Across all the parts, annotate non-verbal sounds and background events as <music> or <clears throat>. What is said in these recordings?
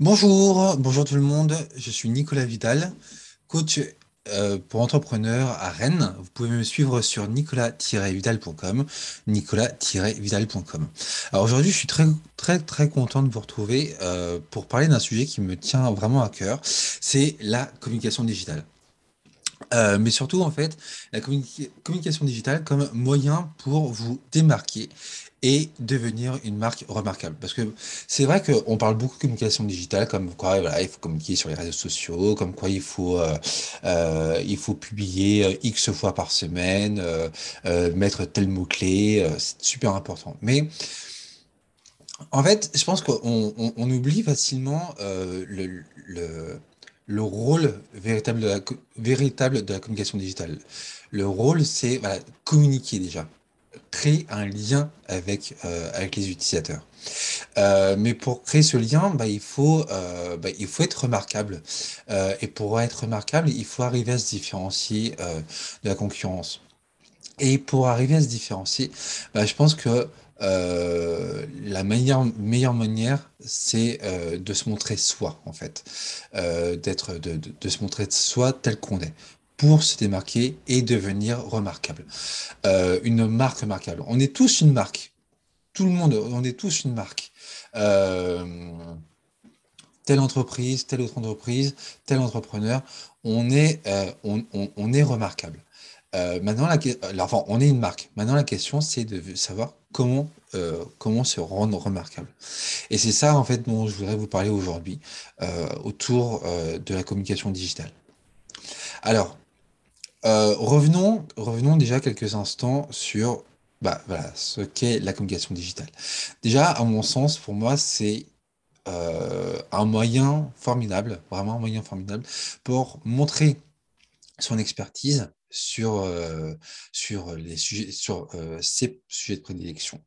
Bonjour, bonjour tout le monde. Je suis Nicolas Vidal, coach euh, pour entrepreneurs à Rennes. Vous pouvez me suivre sur nicolas-vidal.com, nicolas-vidal.com. Alors aujourd'hui, je suis très très très content de vous retrouver euh, pour parler d'un sujet qui me tient vraiment à cœur. C'est la communication digitale. Euh, mais surtout, en fait, la communication digitale comme moyen pour vous démarquer et devenir une marque remarquable. Parce que c'est vrai qu'on parle beaucoup de communication digitale, comme quoi il faut communiquer sur les réseaux sociaux, comme quoi il faut, euh, euh, il faut publier euh, X fois par semaine, mettre tel mot-clé, c'est super important. Mais en fait, je pense qu'on on, oublie facilement le, le, le, rôle véritable de, la, véritable de la communication digitale. Le rôle, c'est communiquer déjà créer un lien avec, euh, avec les utilisateurs. Euh, mais pour créer ce lien, bah, il, faut, euh, bah, il faut être remarquable. et pour être remarquable, il faut arriver à se différencier de la concurrence. Et pour arriver à se différencier, bah, je pense que la meilleure, meilleure manière, c'est de se montrer soi, en fait. d'être, de, de, de, se montrer soi tel qu'on est pour se démarquer et devenir remarquable. Euh, une marque remarquable. On est tous une marque. Tout le monde, on est tous une marque. Euh, telle entreprise, telle autre entreprise, tel entrepreneur, on est, euh, on, est remarquable. maintenant, la, enfin, on est une marque. Maintenant, la question, c'est de savoir comment, comment se rendre remarquable. Et c'est ça, en fait, dont je voudrais vous parler aujourd'hui, autour de la communication digitale. Alors, euh, revenons, revenons déjà quelques instants sur bah, voilà, ce qu'est la communication digitale. Déjà, à mon sens, pour moi, c'est euh, un moyen formidable, vraiment un moyen formidable pour montrer son expertise sur, euh, sur, les sujets, sur ses sujets de prédilection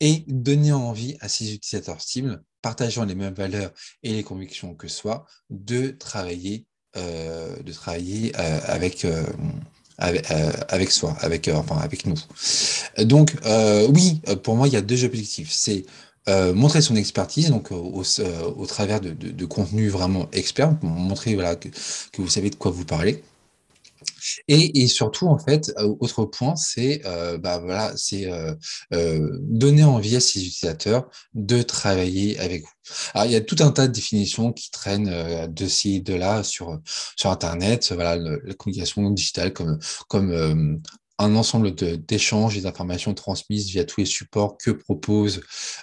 et donner envie à ses utilisateurs cibles, partageant les mêmes valeurs et les convictions que soi, de travailler de travailler euh, avec, euh, avec, soi, avec, avec nous. Donc, oui, pour moi, il y a deux objectifs. C'est montrer son expertise, donc au, travers de, de, de, contenu vraiment expert, montrer que, vous savez de quoi vous parlez. Et, et surtout, en fait, autre point, c'est euh, bah, voilà, c'est euh, euh, donner envie à ses utilisateurs de travailler avec vous. Alors, il y a tout un tas de définitions qui traînent de ci, de là sur, sur Internet. Voilà, la communication digitale comme, comme un ensemble d'échanges et d'informations transmises via tous les supports que propose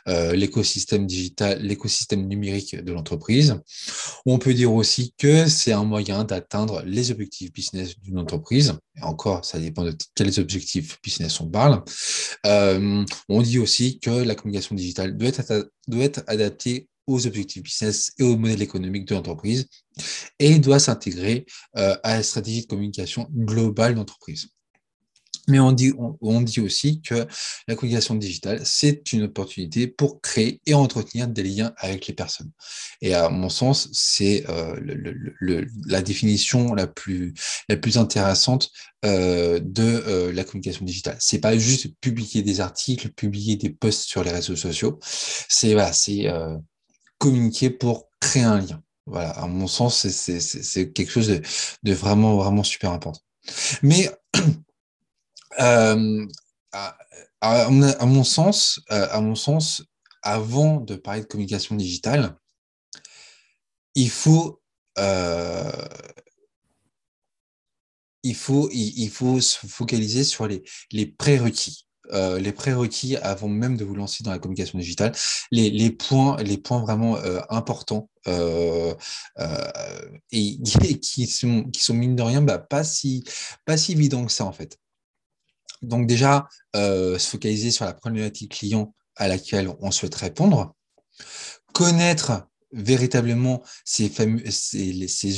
euh, l'écosystème digital, l'écosystème numérique de l'entreprise. On peut dire aussi que c'est un moyen d'atteindre les objectifs business d'une entreprise. Encore, ça dépend de quels objectifs business on parle. Euh, on dit aussi que la communication digitale doit être, doit être adaptée aux objectifs business et au modèle économique de l'entreprise et doit s'intégrer euh, à la stratégie de communication globale d'entreprise. Mais on dit, on, dit aussi que la communication digitale, c'est une opportunité pour créer et entretenir des liens avec les personnes. Et à mon sens, c'est euh, la définition la plus, la plus intéressante euh, de euh, la communication digitale. C'est pas juste publier des articles, publier des posts sur les réseaux sociaux. C'est voilà, c'est euh, communiquer pour créer un lien. Voilà, à mon sens, c'est quelque chose de, de vraiment, vraiment super important. Mais <clears throat> Euh, à, mon sens, euh, à mon sens, avant de parler de communication digitale, il faut, euh, il faut, il, faut se focaliser sur les, les prérequis. Les prérequis avant même de vous lancer dans la communication digitale, les, les points, les points vraiment importants et, <laughs> qui sont, qui sont mine de rien bah, pas si pas si évidents que ça en fait. Donc déjà, euh, se focaliser sur la problématique client à laquelle on souhaite répondre, connaître véritablement ces,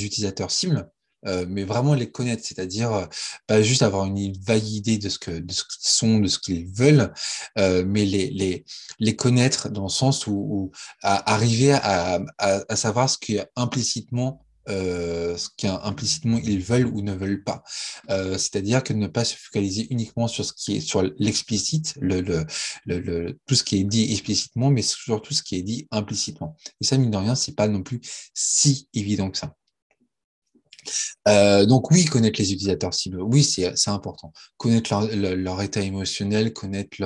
utilisateurs cibles, euh, mais vraiment les connaître, c'est-à-dire euh, pas juste avoir une vague idée de ce que qu'ils sont, de ce qu'ils veulent, mais les, connaître dans le sens où, arriver à, à, à, savoir ce qui implicitement ce qu'implicitement ils veulent ou ne veulent pas. C'est-à-dire que ne pas se focaliser uniquement sur ce qui est sur l'explicite, le, le, le, tout ce qui est dit explicitement, mais surtout ce qui est dit implicitement. Et ça, mine de rien, c'est pas non plus si évident que ça. Euh, donc oui, connaître les utilisateurs cibles, oui, c'est important. Connaître leur, état émotionnel, connaître,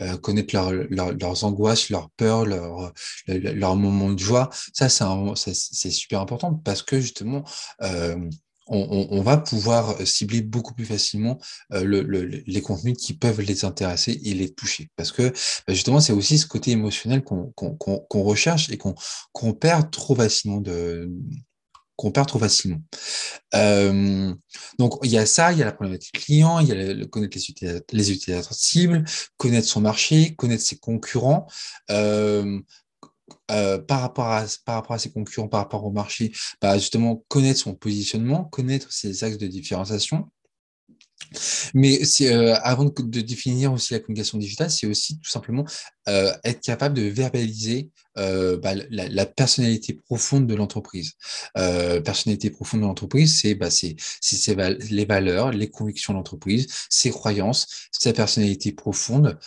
euh, connaître leur, leurs angoisses, leurs peurs, leurs leur moments de joie, ça c'est super important parce que justement, euh, on, va pouvoir cibler beaucoup plus facilement le, les contenus qui peuvent les intéresser et les toucher. Parce que bah, justement, c'est aussi ce côté émotionnel qu'on qu'on recherche et qu'on perd trop facilement de, qu'on perd trop facilement. Euh, donc, il y a ça, il y a la problématique client, il y a le, connaître les utilisateurs, les utilisateurs cibles, connaître son marché, connaître ses concurrents. Euh, euh, par, rapport à, par rapport à ses concurrents, par rapport au marché, bah justement connaître son positionnement, connaître ses axes de différenciation, mais avant de, définir aussi la communication digitale, c'est aussi tout simplement être capable de verbaliser euh, bah, la, personnalité profonde de l'entreprise. Euh, personnalité profonde de l'entreprise, c'est bah, les valeurs, les convictions de l'entreprise, ses croyances, sa personnalité profonde,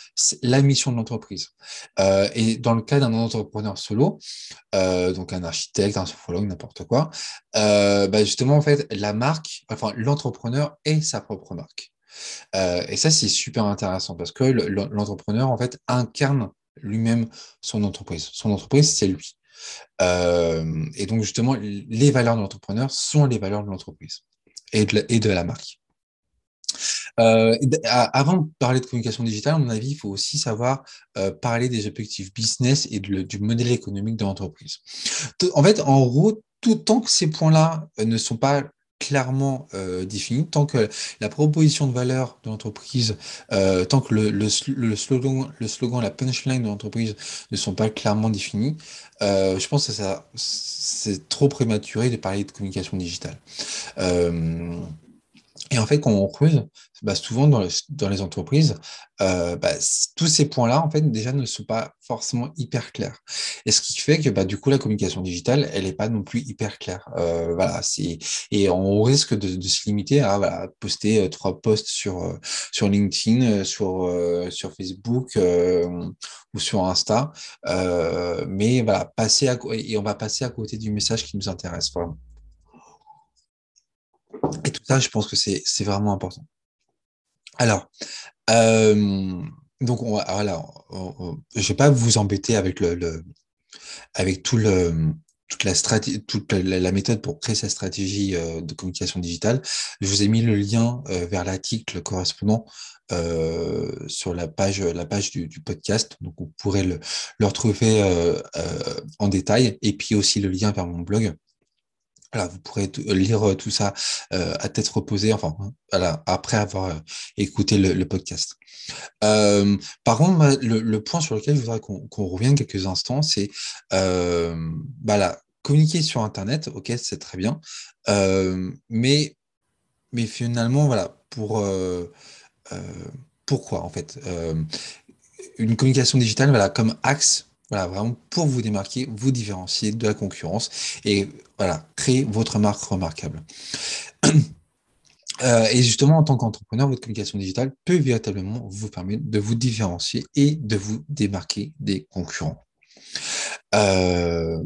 la mission de l'entreprise. Euh, et dans le cas d'un entrepreneur solo, donc un architecte, un sophrologue, n'importe quoi, bah, justement en fait la marque, enfin l'entrepreneur est sa propre marque. Et ça, c'est super intéressant parce que l'entrepreneur, en fait, incarne lui-même son entreprise. Son entreprise, c'est lui. Euh, et donc, justement, les valeurs de l'entrepreneur sont les valeurs de l'entreprise et, de la marque. Euh, avant de parler de communication digitale, à mon avis, il faut aussi savoir euh, parler des objectifs business et du modèle économique de l'entreprise. En fait, en gros, tout tant que ces points-là ne sont pas clairement euh, défini, tant que la proposition de valeur de l'entreprise, euh, tant que le, slogan, le slogan, la punchline de l'entreprise ne sont pas clairement définis, euh, je pense que ça, c'est trop prématuré de parler de communication digitale. Et en fait, quand on creuse, bah, souvent dans, les entreprises, euh, bah, tous ces points-là, en fait, déjà ne sont pas forcément hyper clairs. Et ce qui fait que, bah, du coup, la communication digitale, elle n'est pas non plus hyper claire. Euh, voilà, et on risque de, se limiter à poster euh, trois posts sur euh, LinkedIn, sur sur Facebook ou sur Insta, mais voilà, passer à, et on va passer à côté du message qui nous intéresse vraiment. Et tout ça, je pense que c'est vraiment important. Alors, euh, donc on voilà, je vais pas vous embêter avec le, avec tout le toute la stratégie, toute la, méthode pour créer sa stratégie euh, de communication digitale. Je vous ai mis le lien euh, vers l'article correspondant sur la page la page du, podcast, donc vous pourrez le, le retrouver en détail et puis aussi le lien vers mon blog voilà, vous pourrez lire euh, tout ça à tête reposée, enfin, voilà, après avoir écouté le, podcast. Par contre, le, point sur lequel je voudrais qu'on revienne quelques instants, c'est communiquer sur Internet, ok, c'est très bien, mais, mais finalement, voilà, pour pourquoi en fait une communication digitale, voilà, comme axe voilà, vraiment pour vous démarquer, vous différencier de la concurrence et voilà, créer votre marque remarquable. <clears throat> Euh, et justement, en tant qu'entrepreneur, votre communication digitale peut véritablement vous permettre de vous différencier et de vous démarquer des concurrents. Euh,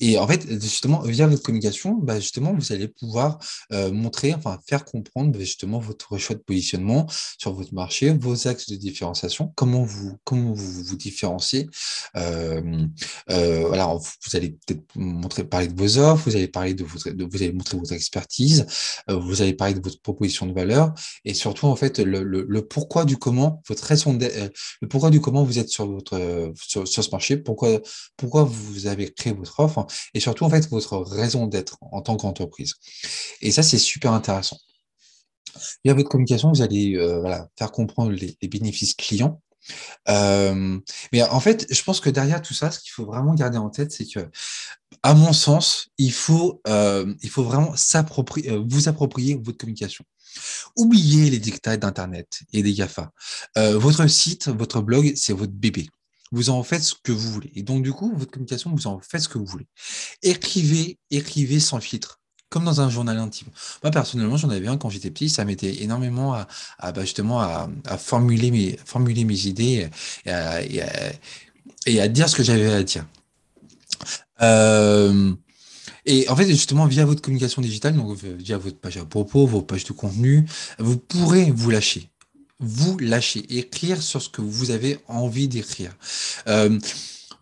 et, en fait, justement, via votre communication, bah, justement, vous allez pouvoir euh, montrer, enfin, faire comprendre bah, justement votre choix de positionnement sur votre marché, vos axes de différenciation, comment vous, comment vous vous différenciez. Euh, euh, vous allez peut-être montrer, parler de vos offres, vous allez parler de votre, vous allez montrer votre expertise, vous allez parler de votre proposition de valeur, et surtout, en fait, le, le, pourquoi du comment, votre raison le pourquoi du comment vous êtes sur votre, sur, ce marché, pourquoi, pourquoi vous avez créé votre et surtout en fait votre raison d'être en tant qu'entreprise. Et ça, c'est super intéressant. Via votre communication, vous allez euh, faire comprendre les, bénéfices clients. Euh, mais en fait, je pense que derrière tout ça, ce qu'il faut vraiment garder en tête, c'est que, à mon sens, il faut, euh, il faut vraiment s'approprier, vous approprier votre communication. Oubliez les dictats d'Internet et des GAFA. votre site, votre blog, c'est votre bébé. Vous en faites ce que vous voulez. Et donc, du coup, votre communication, vous en faites ce que vous voulez. Écrivez, écrivez sans filtre, comme dans un journal intime. Moi, personnellement, j'en avais un quand j'étais petit, ça m'aidait énormément à, bah, justement à, formuler, mes, idées et à, dire ce que j'avais à dire. Euh, et en fait, justement, via votre communication digitale, donc via votre page à propos, vos pages de contenu, vous pourrez vous lâcher vous lâcher, écrire sur ce que vous avez envie d'écrire. Euh,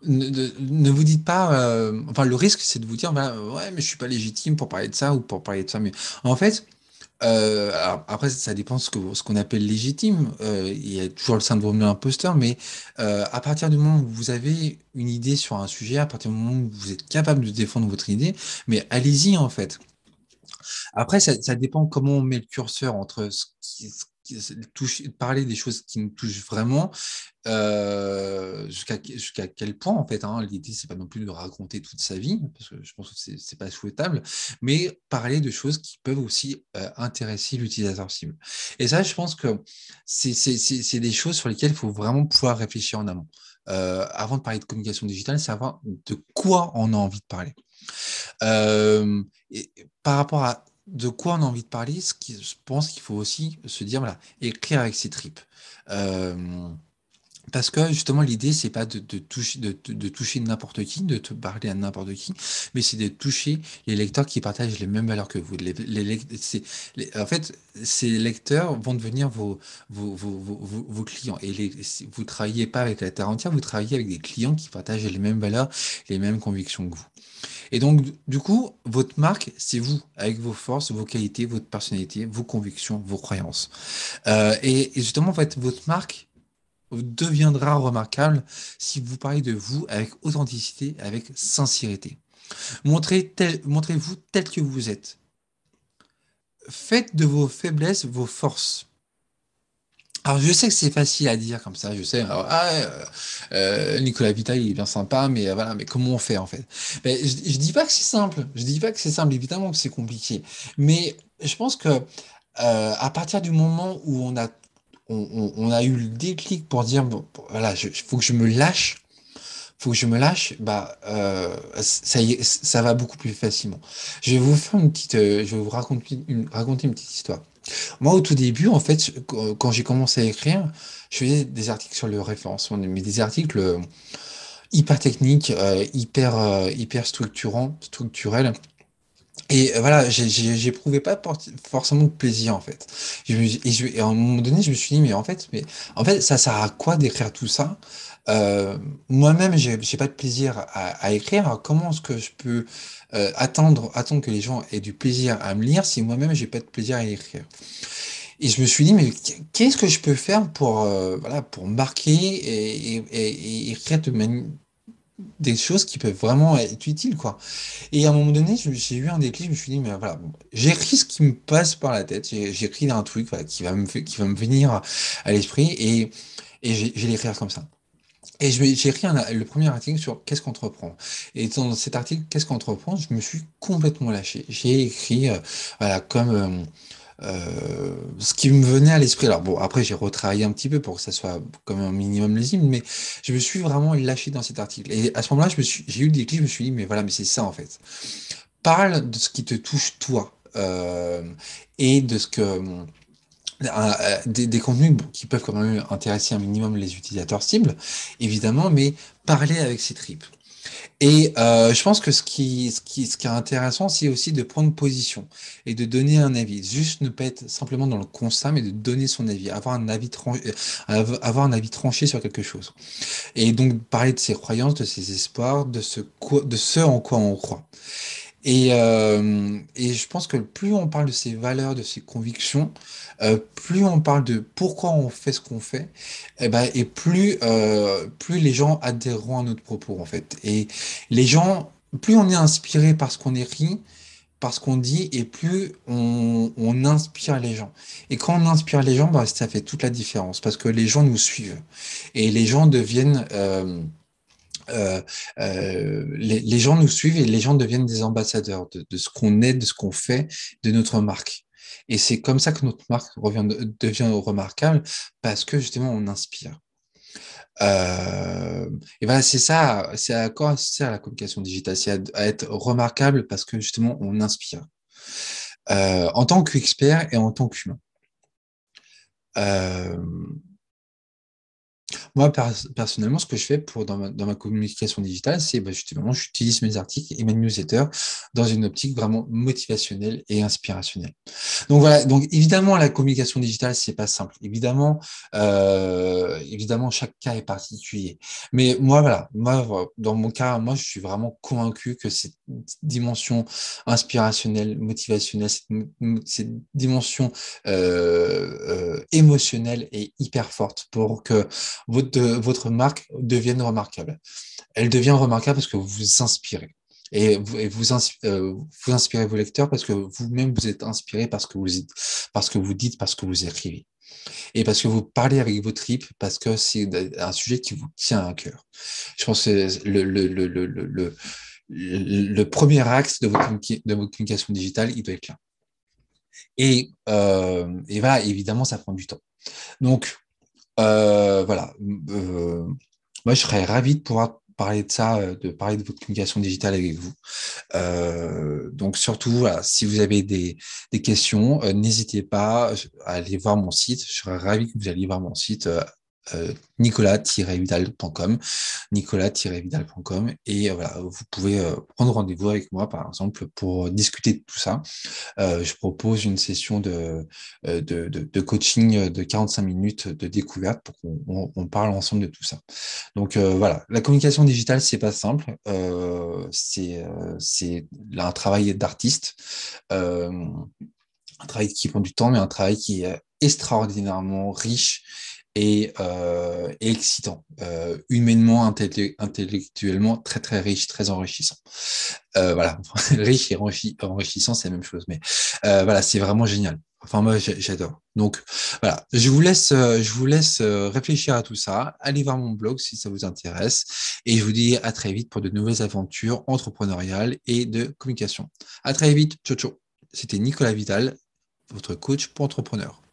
ne, vous dites pas, euh, enfin le risque c'est de vous dire, ouais mais je suis pas légitime pour parler de ça ou pour parler de ça, mais en fait, euh, après ça dépend ce que ce qu'on appelle légitime. il y a toujours le syndrome de l'imposteur, mais à partir du moment où vous avez une idée sur un sujet, à partir du moment où vous êtes capable de défendre votre idée, mais allez-y en fait. Après, ça, dépend comment on met le curseur entre ce qui, parler des choses qui nous touchent vraiment, euh, jusqu'à quel point, en fait, hein, l'idée, c'est pas non plus de raconter toute sa vie, parce que je pense que c'est pas souhaitable, mais parler de choses qui peuvent aussi euh, intéresser l'utilisateur cible. Et ça, je pense que c'est des choses sur lesquelles il faut vraiment pouvoir réfléchir en amont. Euh, avant de parler de communication digitale, savoir de quoi on a envie de parler. et par rapport à de quoi on a envie de parler, je pense qu'il faut aussi se dire, voilà, écrire avec ses tripes. Euh, parce que justement, l'idée, c'est pas de, toucher, de, toucher n'importe qui, de te parler à n'importe qui, mais c'est de toucher les lecteurs qui partagent les mêmes valeurs que vous. en fait, ces lecteurs vont devenir vos, vos, clients. Et vous ne travaillez pas avec la terre entière, vous travaillez avec des clients qui partagent les mêmes valeurs, les mêmes convictions que vous. Et donc, du coup, votre marque, c'est vous, avec vos forces, vos qualités, votre personnalité, vos convictions, vos croyances. Euh, et, justement, en fait, votre marque deviendra remarquable si vous parlez de vous avec authenticité, avec sincérité. Montrez montrez-vous tel que vous êtes. Faites de vos faiblesses vos forces. Alors, je sais que c'est facile à dire comme ça, je sais. ah, euh, euh, Nicolas Vita, il est bien sympa, mais euh, voilà, mais comment on fait en fait? Je, je dis pas que c'est simple. Je dis pas que c'est simple. Évidemment que c'est compliqué. Mais je pense que à partir du moment où on a on, a eu le déclic pour dire bon, voilà, il faut que je me lâche, faut je me lâche, bah ça y est, ça va beaucoup plus facilement. Je vais vous faire une petite, je vais vous raconter une, raconter une petite histoire. Moi, au tout début, en fait, quand j'ai commencé à écrire, je faisais des articles sur le référencement, mais des articles euh, hyper techniques, euh, hyper, euh, hyper structurants, structurels. Et voilà, j'éprouvais pas forcément de plaisir en fait. et, à un moment donné, je me suis dit, mais en fait, mais en fait, ça sert à quoi d'écrire tout ça? Moi-même, j'ai pas de plaisir à, écrire. Comment est-ce que je peux euh, attendre, attendre que les gens aient du plaisir à me lire si moi-même j'ai pas de plaisir à écrire? Et je me suis dit, mais qu'est-ce que je peux faire pour, euh, voilà, pour marquer et, écrire de des choses qui peuvent vraiment être utiles, quoi? Et à un moment donné, j'ai eu un déclic, je me suis dit, mais voilà, j'écris ce qui me passe par la tête, j'écris un truc qui, va me, venir à l'esprit et je vais l'écrire comme ça. Et j'ai écrit le premier article sur qu'est-ce qu'on entreprend. Et dans cet article, qu'est-ce qu'on entreprend, je me suis complètement lâché. J'ai écrit, euh, voilà, comme euh, euh, ce qui me venait à l'esprit. Alors bon, après j'ai retravaillé un petit peu pour que ça soit comme un minimum lisible, mais je me suis vraiment lâché dans cet article. Et à ce moment-là, j'ai eu le déclic, je me suis dit, mais voilà, mais c'est ça en fait. Parle de ce qui te touche toi et de ce que euh, des, contenus qui peuvent quand même intéresser un minimum les utilisateurs cibles, évidemment, mais parler avec ses tripes. Et euh, je pense que ce qui, ce qui, ce qui est intéressant, c'est aussi de prendre position et de donner un avis. Juste ne pas être simplement dans le constat, mais de donner son avis, avoir un avis, tranché, euh, avoir un avis tranché sur quelque chose. Et donc parler de ses croyances, de ses espoirs, de ce, de ce en quoi on croit. Et, euh, et je pense que plus on parle de ses valeurs, de ses convictions, euh, plus on parle de pourquoi on fait ce qu'on fait, et, eh ben, et plus, euh, plus les gens adhéreront à notre propos, en fait. Et les gens, plus on est inspiré par ce qu'on écrit, par ce qu'on dit, et plus on, on, inspire les gens. Et quand on inspire les gens, bah, ça fait toute la différence, parce que les gens nous suivent. Et les gens deviennent... Euh, euh, les, gens nous suivent et les gens deviennent des ambassadeurs de, ce qu'on est, de ce qu'on fait, de notre marque. Et c'est comme ça que notre marque devient remarquable parce que justement on inspire. Euh, et voilà, c'est ça, c'est à quoi sert la communication digitale, c'est à, être remarquable parce que justement, on inspire. En tant qu'expert et en tant qu'humain. Moi, personnellement, ce que je fais pour, dans, ma, communication digitale, c'est bah, justement, j'utilise mes articles et mes newsletters dans une optique vraiment motivationnelle et inspirationnelle. Donc voilà, donc évidemment, la communication digitale, c'est pas simple. Évidemment, euh, évidemment, chaque cas est particulier. Mais moi, voilà, moi, dans mon cas, moi, je suis vraiment convaincu que cette dimension inspirationnelle, motivationnelle, cette, dimension euh, euh, émotionnelle est hyper forte pour que votre, votre marque devienne remarquable. Elle devient remarquable parce que vous vous inspirez. Et vous, euh, inspirez vos lecteurs parce que vous-même vous êtes inspiré parce que vous, parce que vous dites, parce que vous écrivez. Et parce que vous parlez avec vos tripes, parce que c'est un sujet qui vous tient à cœur. Je pense que le, premier axe de votre, de votre communication digitale, il doit être là. Et, euh, et voilà, évidemment, ça prend du temps. Donc, voilà. Euh, moi, je serais ravi de pouvoir parler de ça, euh, de parler de votre communication digitale avec vous. donc surtout, si vous avez des, des questions, n'hésitez pas à aller voir mon site. Je serais ravi que vous alliez voir mon site euh, nicolas-vidal.com, nicolas-vidal.com et euh, voilà, vous pouvez euh, prendre rendez-vous avec moi par exemple pour discuter de tout ça. je propose une session de, de, de, coaching de 45 minutes de découverte pour qu'on on, parle ensemble de tout ça. Donc voilà, la communication digitale c'est pas simple, c'est c'est un travail d'artiste. un travail qui prend du temps, mais un travail qui est extraordinairement riche et, euh, excitant, euh, humainement, intellectuellement très très riche, très enrichissant. Euh, voilà, <laughs> riche et enrichissant, c'est la même chose, mais voilà, c'est vraiment génial. Enfin moi j'adore. Donc voilà, je vous laisse, je vous laisse réfléchir à tout ça. Allez voir mon blog si ça vous intéresse, et je vous dis à très vite pour de nouvelles aventures entrepreneuriales et de communication. À très vite, ciao ciao. C'était Nicolas Vidal, votre coach pour entrepreneurs.